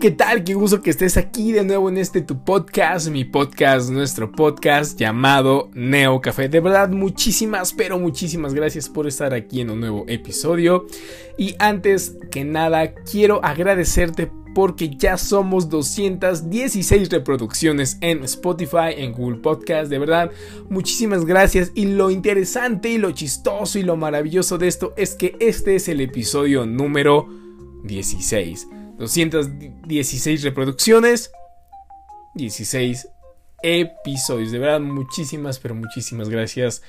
¿qué tal? Qué gusto que estés aquí de nuevo en este tu podcast, mi podcast, nuestro podcast llamado Neo Café. De verdad, muchísimas, pero muchísimas gracias por estar aquí en un nuevo episodio. Y antes que nada, quiero agradecerte porque ya somos 216 reproducciones en Spotify, en Google Podcast. De verdad, muchísimas gracias. Y lo interesante y lo chistoso y lo maravilloso de esto es que este es el episodio número 16. 216 reproducciones, 16 episodios. De verdad, muchísimas, pero muchísimas gracias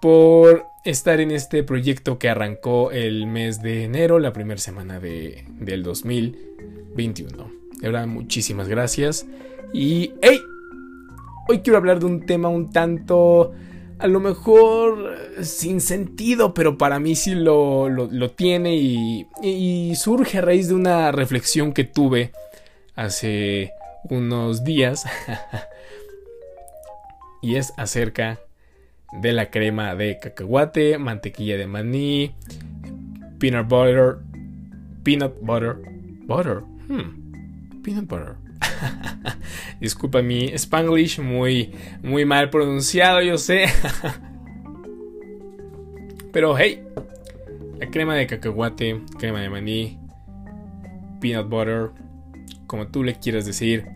por estar en este proyecto que arrancó el mes de enero, la primera semana de, del 2021. De verdad, muchísimas gracias. Y. Hoy quiero hablar de un tema un tanto a lo mejor sin sentido, pero para mí sí lo, tiene y, surge a raíz de una reflexión que tuve hace unos días y es acerca de la crema de cacahuate, mantequilla de maní, peanut butter, peanut butter, butter, hmm, peanut butter Disculpa mi spanglish muy, muy mal pronunciado, yo sé. Pero hey, la crema de cacahuate, crema de maní, peanut butter, como tú le quieras decir.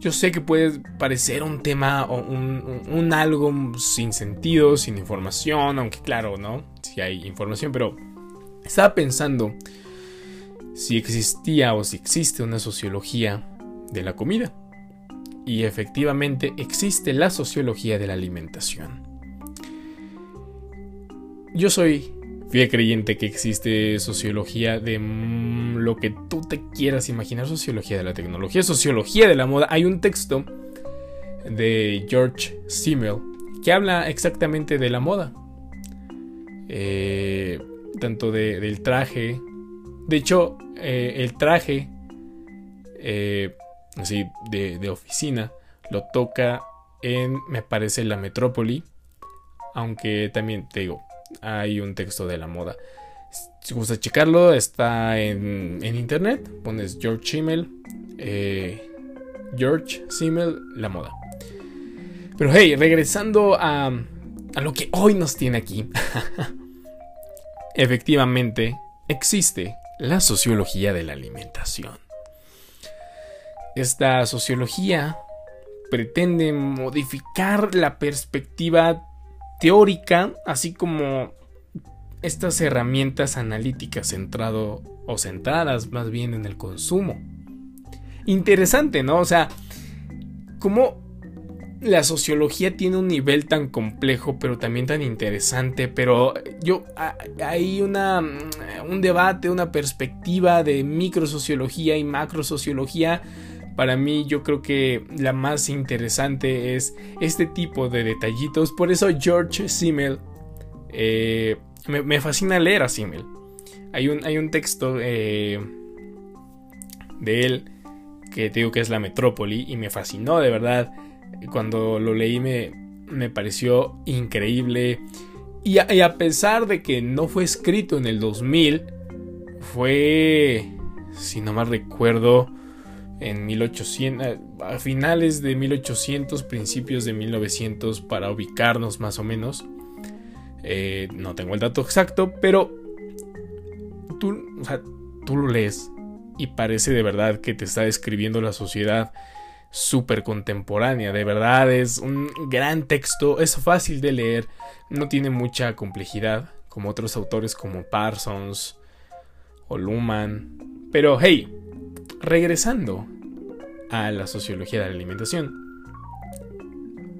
Yo sé que puede parecer un tema o un, un, algo sin sentido, sin información, aunque claro, ¿no? Si hay información, pero estaba pensando si existía o si existe una sociología de la comida. Y efectivamente existe la sociología de la alimentación. Yo soy fiel creyente que existe sociología de mm, lo que tú te quieras imaginar, sociología de la tecnología, sociología de la moda. Hay un texto de George Simmel que habla exactamente de la moda. Eh, tanto del traje, de hecho, eh, el traje, eh, así, de, oficina, lo toca en, me parece, la metrópoli. Aunque también te digo, hay un texto de la moda. Si gusta checarlo, está en, internet. Pones George Simmel. Eh, George Simmel, la moda. Pero hey, regresando a, a lo que hoy nos tiene aquí. Efectivamente, existe la sociología de la alimentación. Esta sociología pretende modificar la perspectiva teórica, así como estas herramientas analíticas centrado o centradas más bien en el consumo. Interesante, ¿no? O sea, cómo la sociología tiene un nivel tan complejo, pero también tan interesante. Pero yo hay una un debate, una perspectiva de microsociología y macrosociología. Para mí, yo creo que la más interesante es este tipo de detallitos. Por eso George Simmel eh, me, fascina leer a Simmel. Hay un, hay un texto eh, de él que digo que es la metrópoli y me fascinó de verdad cuando lo leí me, me pareció increíble. Y a, pesar de que no fue escrito en el 2000, fue, si no mal recuerdo, en 1800, a finales de 1800, principios de 1900, para ubicarnos más o menos. Eh, no tengo el dato exacto, pero tú, tú lo lees y parece de verdad que te está describiendo la sociedad súper contemporánea. De verdad es un gran texto, es fácil de leer, no tiene mucha complejidad como otros autores como Parsons o Luhmann. Pero hey, regresando a la sociología de la alimentación,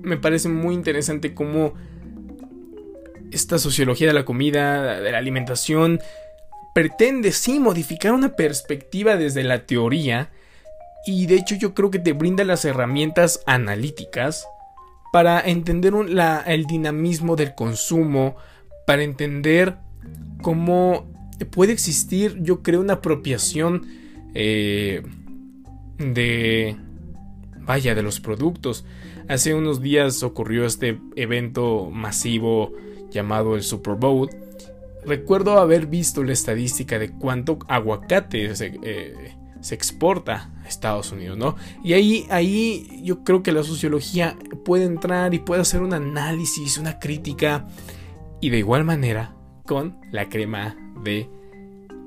me parece muy interesante cómo esta sociología de la comida, de la alimentación, pretende sí modificar una perspectiva desde la teoría y de hecho yo creo que te brinda las herramientas analíticas para entender el dinamismo del consumo, para entender cómo puede existir, yo creo, una apropiación eh, de, vaya, de los productos. Hace unos días ocurrió este evento masivo llamado el Super Bowl. Recuerdo haber visto la estadística de cuánto aguacate se, eh, se exporta a Estados Unidos, ¿no? Y ahí, ahí yo creo que la sociología puede entrar y puede hacer un análisis, una crítica, y de igual manera con la crema de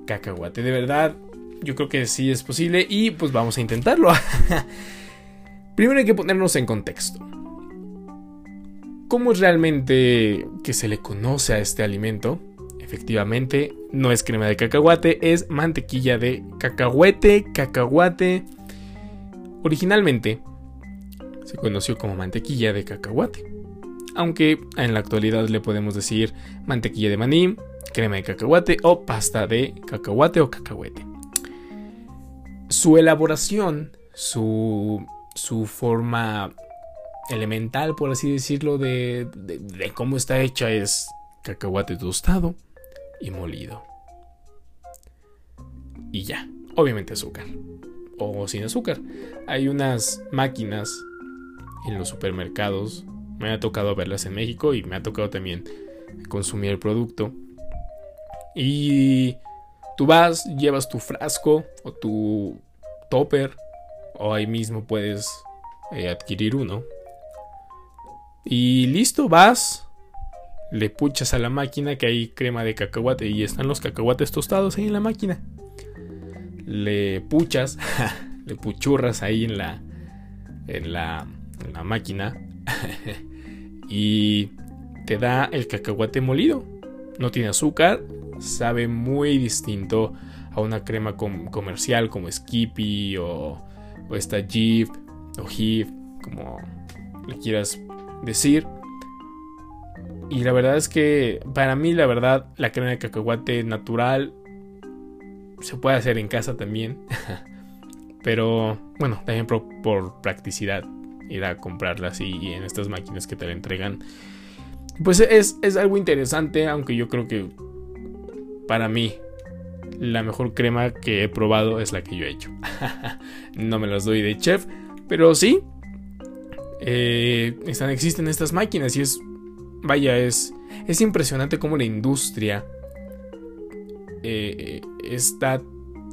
cacahuate. De verdad, yo creo que sí es posible y pues vamos a intentarlo. Primero hay que ponernos en contexto. ¿Cómo es realmente que se le conoce a este alimento? Efectivamente, no es crema de cacahuate, es mantequilla de cacahuete, cacahuate. Originalmente se conoció como mantequilla de cacahuate, aunque en la actualidad le podemos decir mantequilla de maní, crema de cacahuate o pasta de cacahuate o cacahuete. Su elaboración, su, su forma elemental, por así decirlo, de, de cómo está hecha es cacahuate tostado, y molido. Y ya, obviamente azúcar. O sin azúcar. Hay unas máquinas en los supermercados. Me ha tocado verlas en México y me ha tocado también consumir el producto. Y tú vas, llevas tu frasco o tu topper. O ahí mismo puedes eh, adquirir uno. Y listo, vas, le puchas a la máquina que hay crema de cacahuate y están los cacahuates tostados ahí en la máquina. Le puchas, le puchurras ahí en la en la, en la máquina y te da el cacahuate molido. No tiene azúcar, sabe muy distinto a una crema comercial como Skippy o, o esta Jeep o Jeep, como le quieras decir. Y la verdad es que para mí, la verdad, la crema de cacahuate natural se puede hacer en casa también. Pero bueno, también por, practicidad ir a comprarla así en estas máquinas que te la entregan. Pues es, es algo interesante, aunque yo creo que para mí la mejor crema que he probado es la que yo he hecho. no me las doy de chef, pero sí. Eh, están, existen estas máquinas y es vaya, es, es impresionante cómo la industria eh, está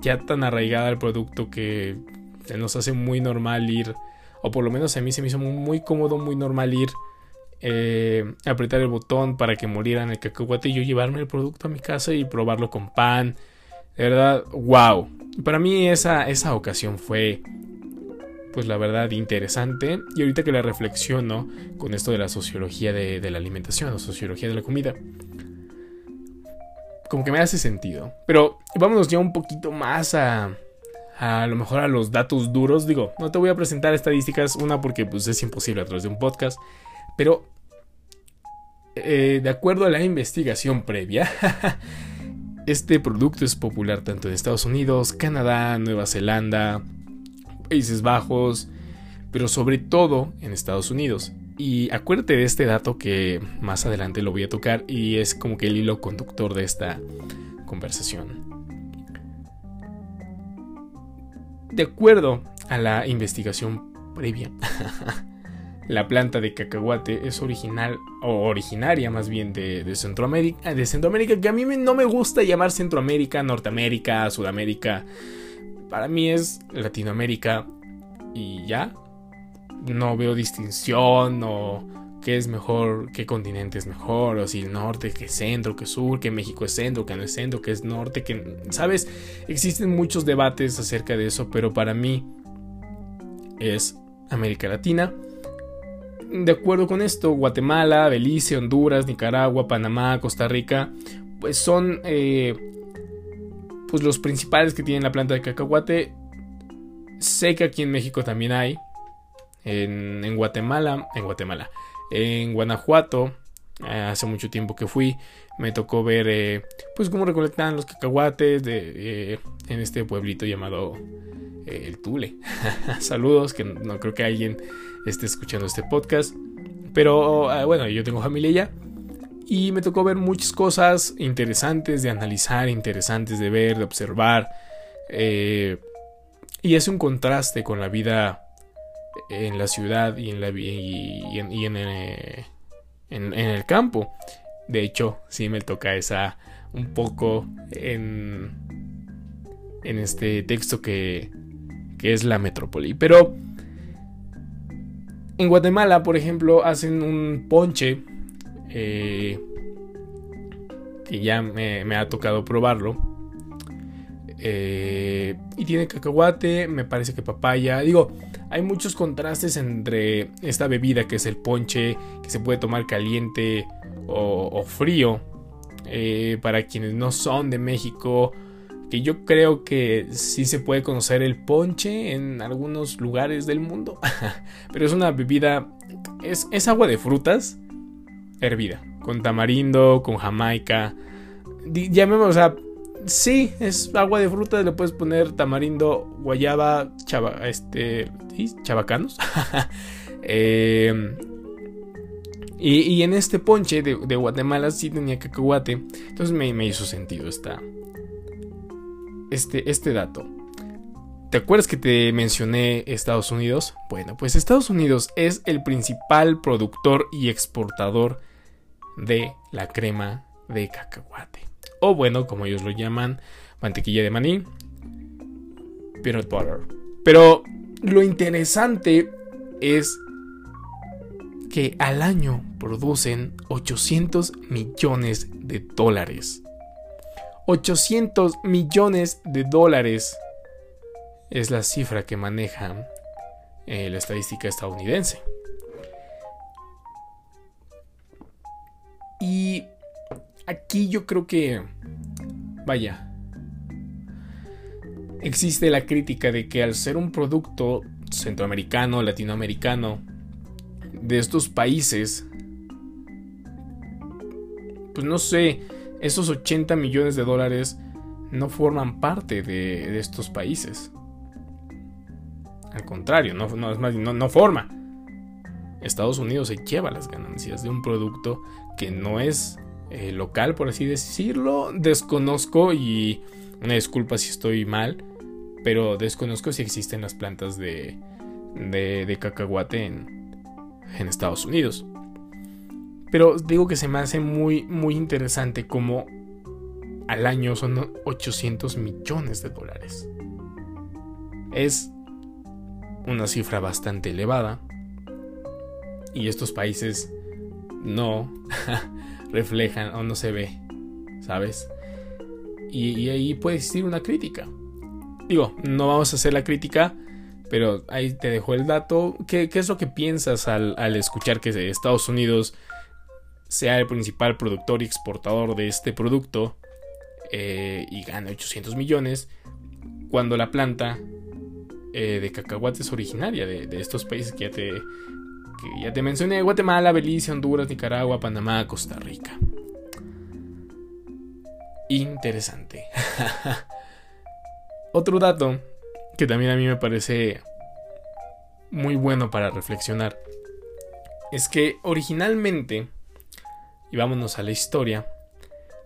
ya tan arraigada al producto que se nos hace muy normal ir, o por lo menos a mí se me hizo muy, cómodo, muy normal ir, eh, apretar el botón para que en el cacahuate y yo llevarme el producto a mi casa y probarlo con pan. De verdad, wow. Para mí esa, esa ocasión fue pues la verdad interesante. Y ahorita que la reflexiono con esto de la sociología de, la alimentación o sociología de la comida, como que me hace sentido. Pero vámonos ya un poquito más a, a lo mejor a los datos duros. Digo, no te voy a presentar estadísticas, una porque pues es imposible a través de un podcast, pero eh, de acuerdo a la investigación previa, este producto es popular tanto en Estados Unidos, Canadá, Nueva Zelanda, Países Bajos, pero sobre todo en Estados Unidos. Y acuérdate de este dato que más adelante lo voy a tocar y es como que el hilo conductor de esta conversación. De acuerdo a la investigación previa, la planta de cacahuate es original o originaria más bien de, Centroamérica, de Centroamérica, que a mí no me gusta llamar Centroamérica, Norteamérica, Sudamérica para mí es Latinoamérica y ya. No veo distinción o qué es mejor, qué continente es mejor, o si el norte, que centro, que sur, que México es centro, que no es centro, que es norte, que... ¿Sabes? Existen muchos debates acerca de eso, pero para mí es América Latina. De acuerdo con esto, Guatemala, Belice, Honduras, Nicaragua, Panamá, Costa Rica, pues son eh, pues los principales que tienen la planta de cacahuate. Sé que aquí en México también hay. En, Guatemala, en Guatemala, en Guanajuato, eh, hace mucho tiempo que fui, me tocó ver eh, pues cómo recolectaban los cacahuates de, eh, en este pueblito llamado El Tule. Saludos, que no creo que alguien esté escuchando este podcast. Pero ah, bueno, yo tengo familia ya y me tocó ver muchas cosas interesantes de analizar, interesantes de ver, de observar. Eh, y es un contraste con la vida en la ciudad y en, la, y, en, eh, en, en, el campo. De hecho, sí me toca esa un poco en, en este texto que, que es la metrópoli. Pero en Guatemala, por ejemplo, hacen un ponche eh, que ya me, ha tocado probarlo. Eh, y tiene cacahuate, me parece que papaya. Digo, hay muchos contrastes entre esta bebida que es el ponche, que se puede tomar caliente o, frío. Eh, para quienes no son de México, que yo creo que sí se puede conocer el ponche en algunos lugares del mundo. Pero es una bebida, es, es agua de frutas hervida, con tamarindo, con jamaica. Llamémoslo, o sea, sí, es agua de frutas, le puedes poner tamarindo, guayaba, chava, este, chavacanos. Em, y, en este ponche de, Guatemala sí tenía cacahuate. Entonces me, hizo sentido esta, este, este dato. ¿Te acuerdas que te mencioné Estados Unidos? Bueno, pues Estados Unidos es el principal productor y exportador la crema de cacahuate. O bueno, como ellos lo llaman, mantequilla de maní, peanut butter. Pero lo interesante es que al año producen 800 millones de dólares. 800 millones de dólares es la cifra que maneja eh, la estadística estadounidense. Y aquí yo creo que, vaya, existe la crítica de que al ser un producto centroamericano, latinoamericano, de estos países, pues no sé, esos 80 millones de dólares no forman parte de, estos países. Al contrario, no, más, no, forma. Estados Unidos se lleva las ganancias de un producto que no es eh, local, por así decirlo. Desconozco y una disculpa si estoy mal, pero desconozco si existen las plantas de, de, cacahuate en, en Estados Unidos. Pero digo que se me hace muy, muy interesante como al año son 800 millones de dólares. Es una cifra bastante elevada. Y estos países no reflejan o no se ve, ¿sabes? Y, ahí puede existir una crítica. Digo, no vamos a hacer la crítica, pero ahí te dejo el dato. ¿Qué, es lo que piensas al, al escuchar que Estados Unidos sea el principal productor y exportador de este producto eh, y gane 800 millones, cuando la planta eh, de cacahuate es originaria de, estos países que ya, te, que ya te mencioné, Guatemala, Belice, Honduras, Nicaragua, Panamá, Costa Rica. Interesante. Otro dato que también a mí me parece muy bueno para reflexionar es que originalmente y vámonos a la historia.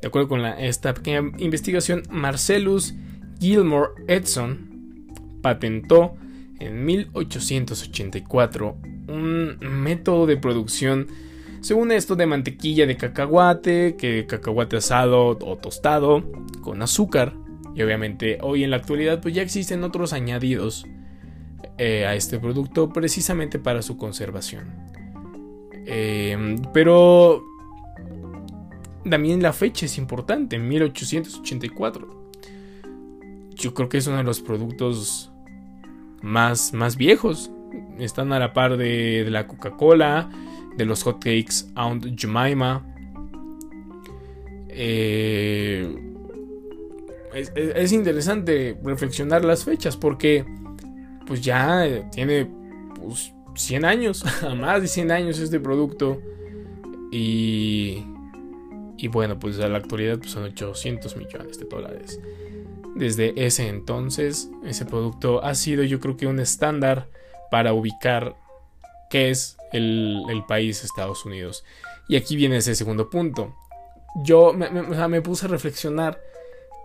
De acuerdo con esta pequeña investigación, Marcellus Gilmore Edson patentó en 1884 un método de producción, según esto, de mantequilla de cacahuate, que cacahuate asado o tostado con azúcar. Y obviamente hoy en la actualidad pues ya existen otros añadidos eh, a este producto precisamente para su conservación. Eh, pero también la fecha es importante, en 1884. Yo creo que es uno de los productos más, más viejos. Están a la par de, la Coca-Cola, de los hotcakes Aunt Jemima. Eh, es, interesante reflexionar las fechas porque pues ya tiene 100 pues, años, más de 100 años este producto. Y y bueno, pues a la actualidad pues son 800 millones de dólares. Desde ese entonces, ese producto ha sido yo creo que un estándar para ubicar qué es el, país Estados Unidos. Y aquí viene ese segundo punto. Yo me, me puse a reflexionar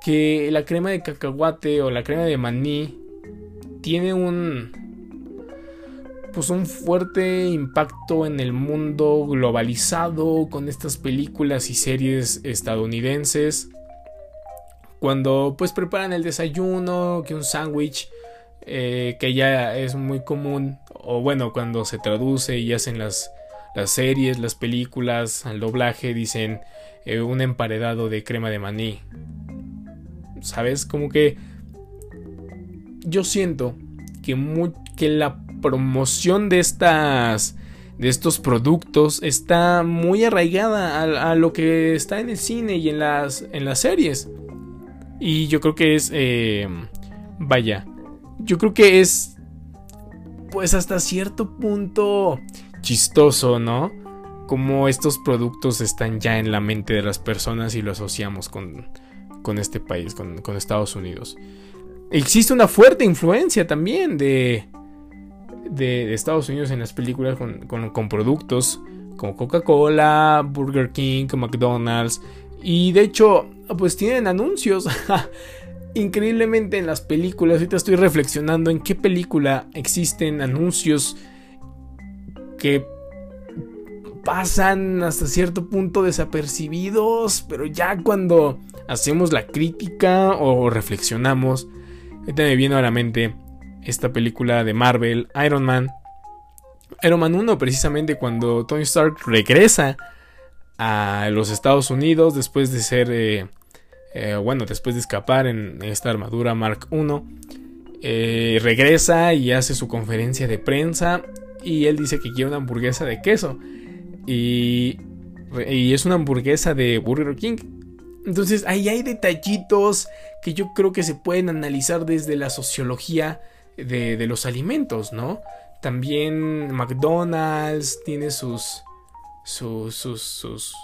que la crema de cacahuate o la crema de maní tiene un, pues un fuerte impacto en el mundo globalizado con estas películas y series estadounidenses. Cuando pues preparan el desayuno, que un sándwich, eh, que ya es muy común, o bueno, cuando se traduce y hacen las, las series, las películas, al doblaje, dicen eh, un emparedado de crema de maní. ¿Sabes? Como que yo siento que, que la promoción de estas de estos productos está muy arraigada a, lo que está en el cine y en las, en las series. Y yo creo que es, eh, vaya, yo creo que es, pues hasta cierto punto chistoso, ¿no? Como estos productos están ya en la mente de las personas y lo asociamos con, con este país, con, con Estados Unidos. Existe una fuerte influencia también de, de, Estados Unidos en las películas con, productos como Coca-Cola, Burger King, McDonald's. Y de hecho, pues tienen anuncios. Increíblemente en las películas, ahorita estoy reflexionando en qué película existen anuncios que pasan hasta cierto punto desapercibidos, pero ya cuando hacemos la crítica o reflexionamos, ahorita me viene a la mente esta película de Marvel, Iron Man. Iron Man 1, precisamente cuando Tony Stark regresa a los Estados Unidos después de ser, eh, eh, bueno, después de escapar en esta armadura Mark I. Eh, regresa y hace su conferencia de prensa y él dice que quiere una hamburguesa de queso. Y, y es una hamburguesa de Burger King. Entonces ahí hay detallitos que yo creo que se pueden analizar desde la sociología de, los alimentos, ¿no? También McDonald's tiene sus, sus, sus, sus,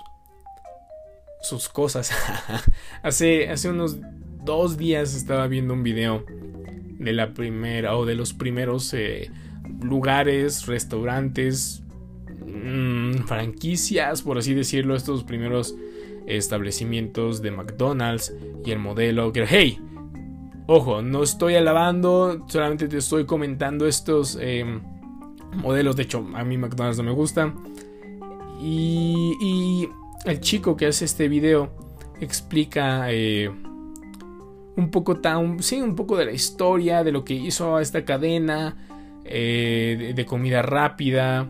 sus cosas. hace, hace unos dos días estaba viendo un video de la primera o de los primeros eh, lugares, restaurantes, mm, franquicias, por así decirlo, estos primeros establecimientos de McDonald's y el modelo que, hey, Ojo, no estoy alabando, solamente te estoy comentando estos em, modelos. De hecho, a mí McDonald's no me gusta. Y, el chico que hace este video explica eh, un poco tan, sí, un poco de la historia de lo que hizo esta cadena eh, de, comida rápida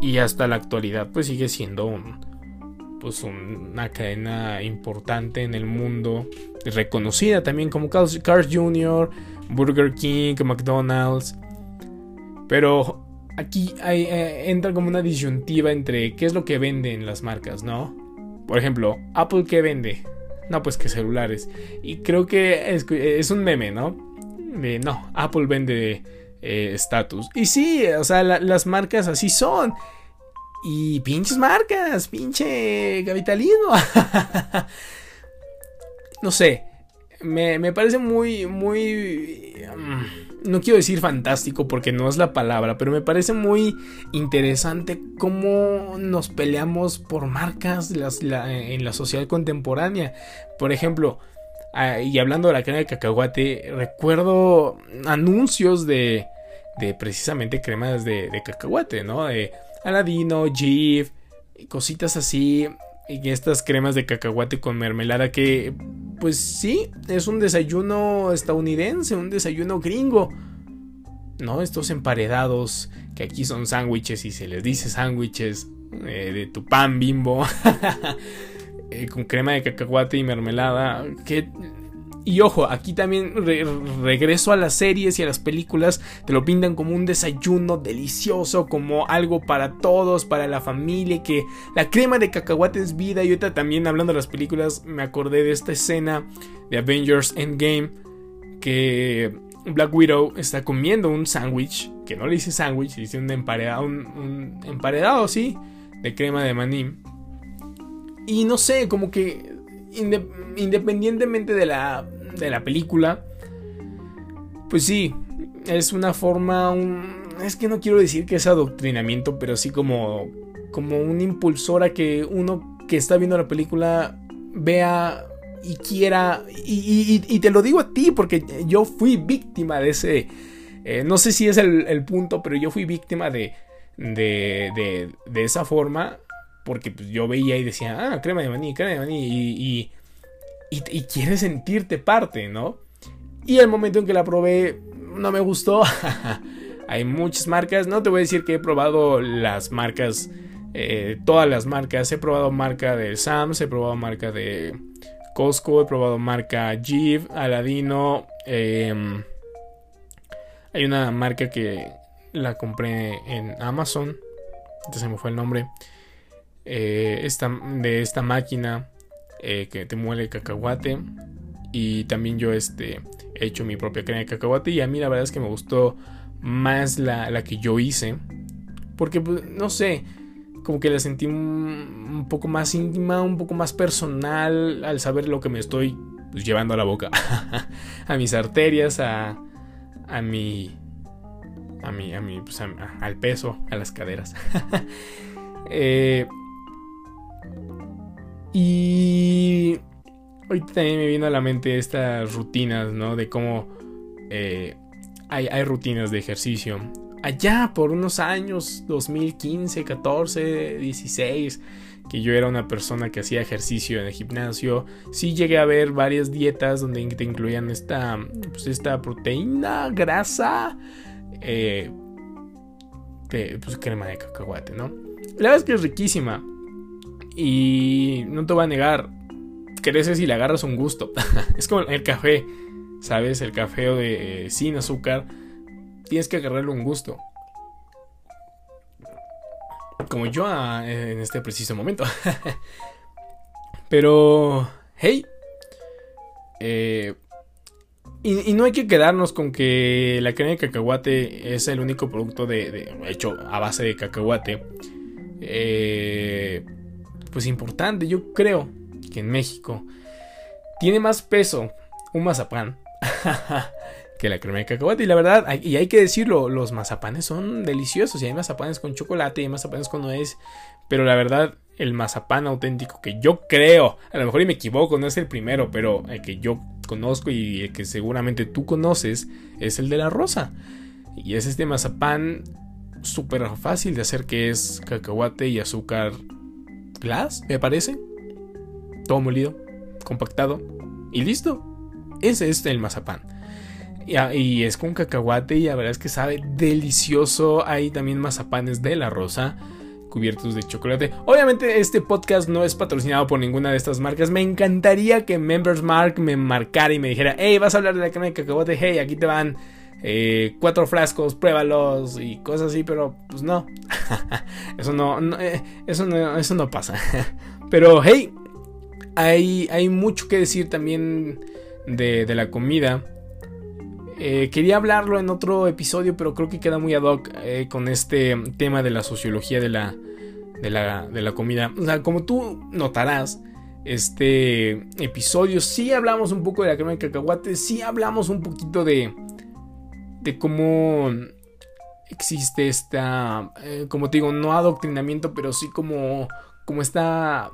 y hasta la actualidad, pues sigue siendo un, pues una cadena importante en el mundo, reconocida también como Cars Jr., Burger King, McDonald's. Pero aquí eh, entra como una disyuntiva entre qué es lo que venden las marcas, ¿no? Por ejemplo, Apple qué vende? No, pues que celulares. Y creo que es, un meme, ¿no? No, Apple vende estatus. y sí, o sea, las marcas así son. Y pinches marcas, pinche capitalismo. no sé, me, parece muy, muy... Mm, no quiero decir fantástico porque no es la palabra, pero me parece muy interesante cómo nos peleamos por marcas en la sociedad contemporánea. Por ejemplo, ah, y hablando de la crema de cacahuate, recuerdo anuncios de, de precisamente cremas de, de cacahuate, ¿no? De Aladino, Jif, cositas así. Y estas cremas de cacahuate con mermelada que, pues sí, es un desayuno estadounidense, un desayuno gringo. ¿No? Estos emparedados que aquí son sándwiches y se les dice sándwiches eh, de tu pan bimbo. Eh, con crema de cacahuate y mermelada. Que y ojo, aquí también regreso a las series y a las películas, te lo pintan como un desayuno delicioso, como algo para todos, para la familia, que la crema de cacahuate es vida. Y ahorita también hablando de las películas, me acordé de esta escena de Avengers Endgame, que Black Widow está comiendo un sándwich, que no le dice sándwich, dice un emparedado, un, emparedado, sí, de crema de maní. Y no sé, como que independientemente de la, de la película, pues sí, es una forma, es que no quiero decir que es adoctrinamiento, pero sí como, como un impulsor a que uno que está viendo la película vea y quiera, y, te lo digo a ti, porque yo fui víctima de ese, eh, no sé si es el, punto, pero yo fui víctima de, de, de, esa forma porque pues, yo veía y decía, ah, crema de maní, crema de maní. Y, y quieres sentirte parte, ¿no? Y el momento en que la probé no me gustó. Hay muchas marcas, no te voy a decir que he probado las marcas, eh, todas las marcas. He probado marca de Sams, he probado marca de Costco, he probado marca Jeep, Aladino. Em, hay una marca que la compré en Amazon, entonces se me fue el nombre. Eh, esta, de esta máquina eh, que te muele cacahuate. Y también yo este, he hecho mi propia crema de cacahuate. Y a mí la verdad es que me gustó más la, que yo hice. Porque, pues, no sé, como que la sentí un, poco más íntima, un poco más personal al saber lo que me estoy pues, llevando a la boca. a mis arterias, a, a mi... A mi, a mi, pues, al peso, a las caderas. eh, y ahorita también me vino a la mente estas rutinas, ¿no? De cómo eh, hay, rutinas de ejercicio. Allá por unos años, 2015, 14, 16, que yo era una persona que hacía ejercicio en el gimnasio, sí llegué a ver varias dietas donde te incluían esta, pues esta proteína, grasa, eh, pues crema de cacahuate, ¿no? La verdad es que es riquísima. Y no te voy a negar, creces y le agarras un gusto. es como el café. ¿sabes? El café de, eh, sin azúcar, tienes que agarrarle un gusto. Como yo ah, en este preciso momento. Pero, hey. Eh, y, no hay que quedarnos con que la crema de cacahuate es el único producto de, hecho a base de cacahuate. Eh, pues importante, yo creo que en México tiene más peso un mazapán que la crema de cacahuate. Y la verdad, y hay que decirlo, los mazapanes son deliciosos. Y hay mazapanes con chocolate y hay mazapanes con nuez. Pero la verdad, el mazapán auténtico que yo creo, a lo mejor y me equivoco, no es el primero, pero el que yo conozco y el que seguramente tú conoces, es el de la rosa. Y es este mazapán súper fácil de hacer que es cacahuate y azúcar glass, me parece. Todo molido, compactado y listo. Ese es el mazapán. Y, es con cacahuate y la verdad es que sabe delicioso. Hay también mazapanes de la rosa cubiertos de chocolate. Obviamente este podcast no es patrocinado por ninguna de estas marcas. Me encantaría que Members Mark me marcara y me dijera, hey, vas a hablar de la crema de cacahuate, hey, aquí te van eh, cuatro frascos, pruébalos y cosas así, pero pues no. eso no, eh, eso no, eso no pasa. pero hey, hay, hay mucho que decir también de, la comida. Eh, quería hablarlo en otro episodio, pero creo que queda muy ad hoc eh, con este tema de la sociología de la, de la, de la comida. O sea, como tú notarás, este episodio sí hablamos un poco de la crema de cacahuate, sí hablamos un poquito de, de cómo existe esta, eh, como te digo, no adoctrinamiento, pero sí como, como esta...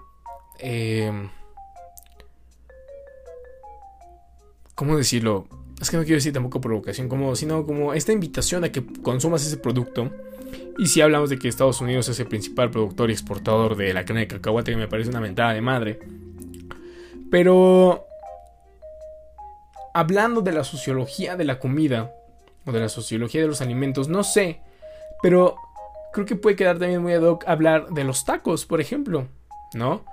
¿Cómo decirlo? Es que no quiero decir tampoco provocación, como, sino como esta invitación a que consumas ese producto. Y si hablamos de que Estados Unidos es el principal productor y exportador de la carne de cacahuate, que me parece una mentada de madre. Pero hablando de la sociología de la comida, o de la sociología de los alimentos, no sé, pero creo que puede quedar también muy ad hoc hablar de los tacos, por ejemplo, ¿no?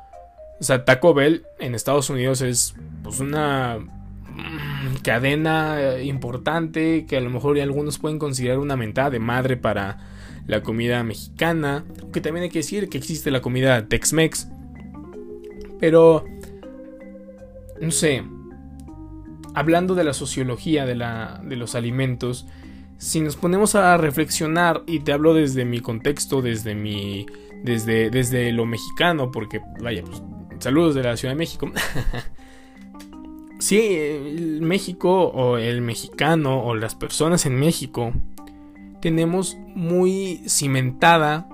O sea, Taco Bell en Estados Unidos es pues una cadena importante que a lo mejor algunos pueden considerar una mentada de madre para la comida mexicana, que también hay que decir que existe la comida Tex-Mex. Pero, no sé, hablando de la sociología de, la, de los alimentos, si nos ponemos a reflexionar, y te hablo desde mi contexto, desde mi. desde, desde lo mexicano, porque vaya, pues, saludos de la Ciudad de México. sí, el México o el mexicano o las personas en México tenemos muy cimentada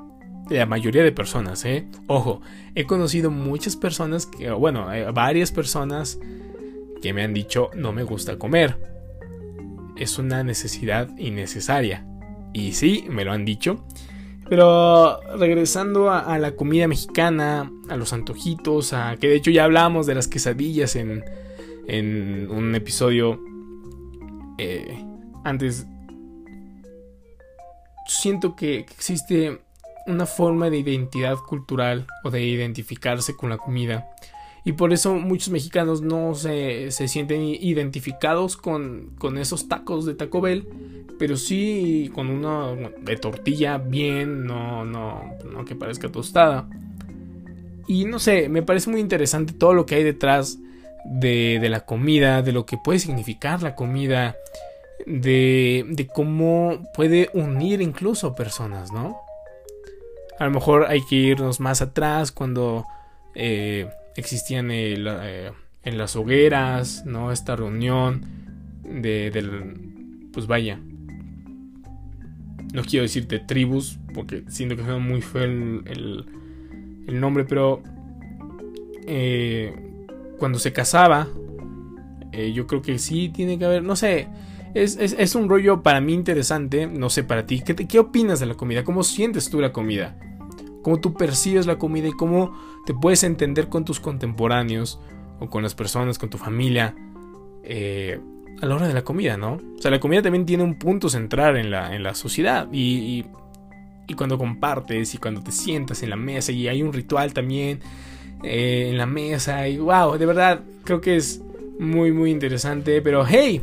la mayoría de personas, ¿eh? Ojo, he conocido muchas personas, que, bueno, eh, varias personas que me han dicho no me gusta comer. Es una necesidad innecesaria. Y sí, me lo han dicho. Pero regresando a, la comida mexicana, a los antojitos, a que de hecho ya hablamos de las quesadillas en, en un episodio eh, antes. Siento que existe una forma de identidad cultural o de identificarse con la comida y por eso muchos mexicanos no se, se sienten identificados con, con, esos tacos de Taco Bell, pero sí con uno de tortilla bien, no, no, no que parezca tostada. Y no sé, me parece muy interesante todo lo que hay detrás de, de la comida, de lo que puede significar la comida, de, de cómo puede unir incluso personas, ¿no? A lo mejor hay que irnos más atrás cuando... Eh, existían eh, en las hogueras, ¿no? Esta reunión de, del, pues vaya, no quiero decir de tribus, porque siento que suena muy feo el, el, nombre, pero eh, cuando se casaba, eh, yo creo que sí tiene que haber, no sé, es, es, es, un rollo para mí interesante, no sé para ti, ¿qué, ¿qué opinas de la comida? ¿Cómo sientes tú la comida? cómo tú percibes la comida y cómo te puedes entender con tus contemporáneos o con las personas, con tu familia eh, a la hora de la comida, ¿no? O sea, la comida también tiene un punto central en la, en la sociedad y, y, cuando compartes y cuando te sientas en la mesa y hay un ritual también eh, en la mesa y wow, de verdad creo que es muy muy interesante, pero hey,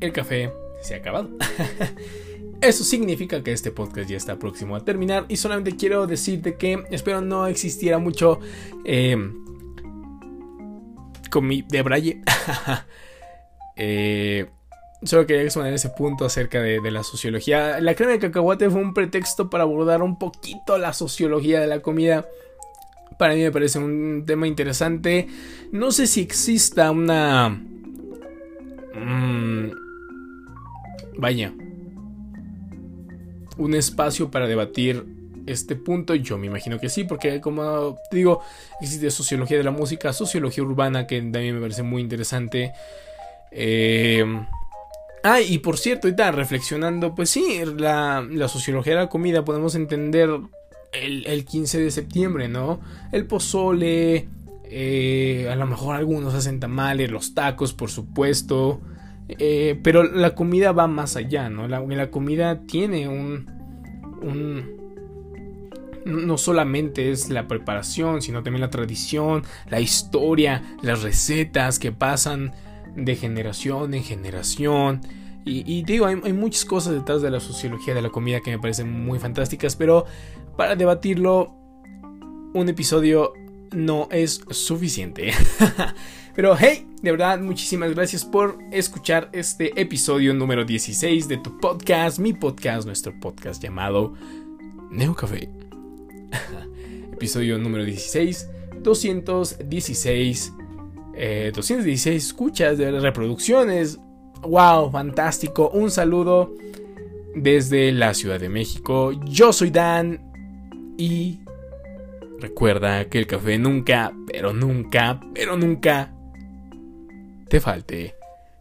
el café se ha acabado. Eso significa que este podcast ya está próximo a terminar y solamente quiero decirte que espero no existiera mucho eh, con mi de Braille. eh, solo quería exponer ese punto acerca de, la sociología. La crema de cacahuate fue un pretexto para abordar un poquito la sociología de la comida. Para mí me parece un tema interesante. No sé si exista una... Mmm, vaya, un espacio para debatir este punto? Yo me imagino que sí, porque como digo, existe sociología de la música, sociología urbana, que también me parece muy interesante. Eh, ah, y por cierto, ahorita reflexionando, pues sí, la, sociología de la comida podemos entender el, el 15 de septiembre, ¿no? El pozole, eh, a lo mejor algunos hacen tamales, los tacos, por supuesto. Eh, pero la comida va más allá, ¿no? La, comida tiene un, un... No solamente es la preparación, sino también la tradición, la historia, las recetas que pasan de generación en generación. Y, digo, hay, hay, muchas cosas detrás de la sociología de la comida que me parecen muy fantásticas, pero para debatirlo, un episodio no es suficiente. Pero hey, de verdad, muchísimas gracias por escuchar este episodio número 16 de tu podcast, mi podcast, nuestro podcast llamado Neo Café. episodio número 16, 216, 216 escuchas de reproducciones. ¡Wow! Fantástico. Un saludo desde la Ciudad de México. Yo soy Dan y recuerda que el café nunca, pero nunca, pero nunca te falte.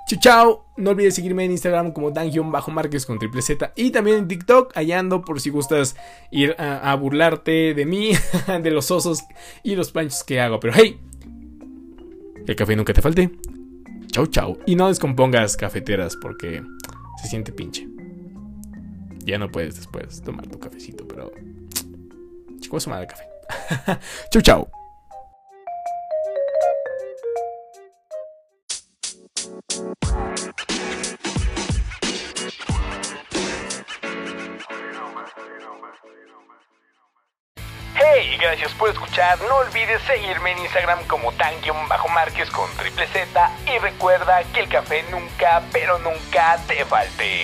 Chao, chao. No olvides seguirme en Instagram como Dan-Márquez con triple Z. Y también en TikTok, allá ando por si gustas ir a, burlarte de mí, de los osos y los planchos que hago. Pero hey, el café nunca te falte. Chao, chao. Y no descompongas cafeteras porque se siente pinche. Ya no puedes después tomar tu cafecito, pero. Chico, su madre café. chau, chau. Hey, gracias por escuchar. No olvides seguirme en Instagram como Bajo márquez con triple Z. Y recuerda que el café nunca, pero nunca te falte.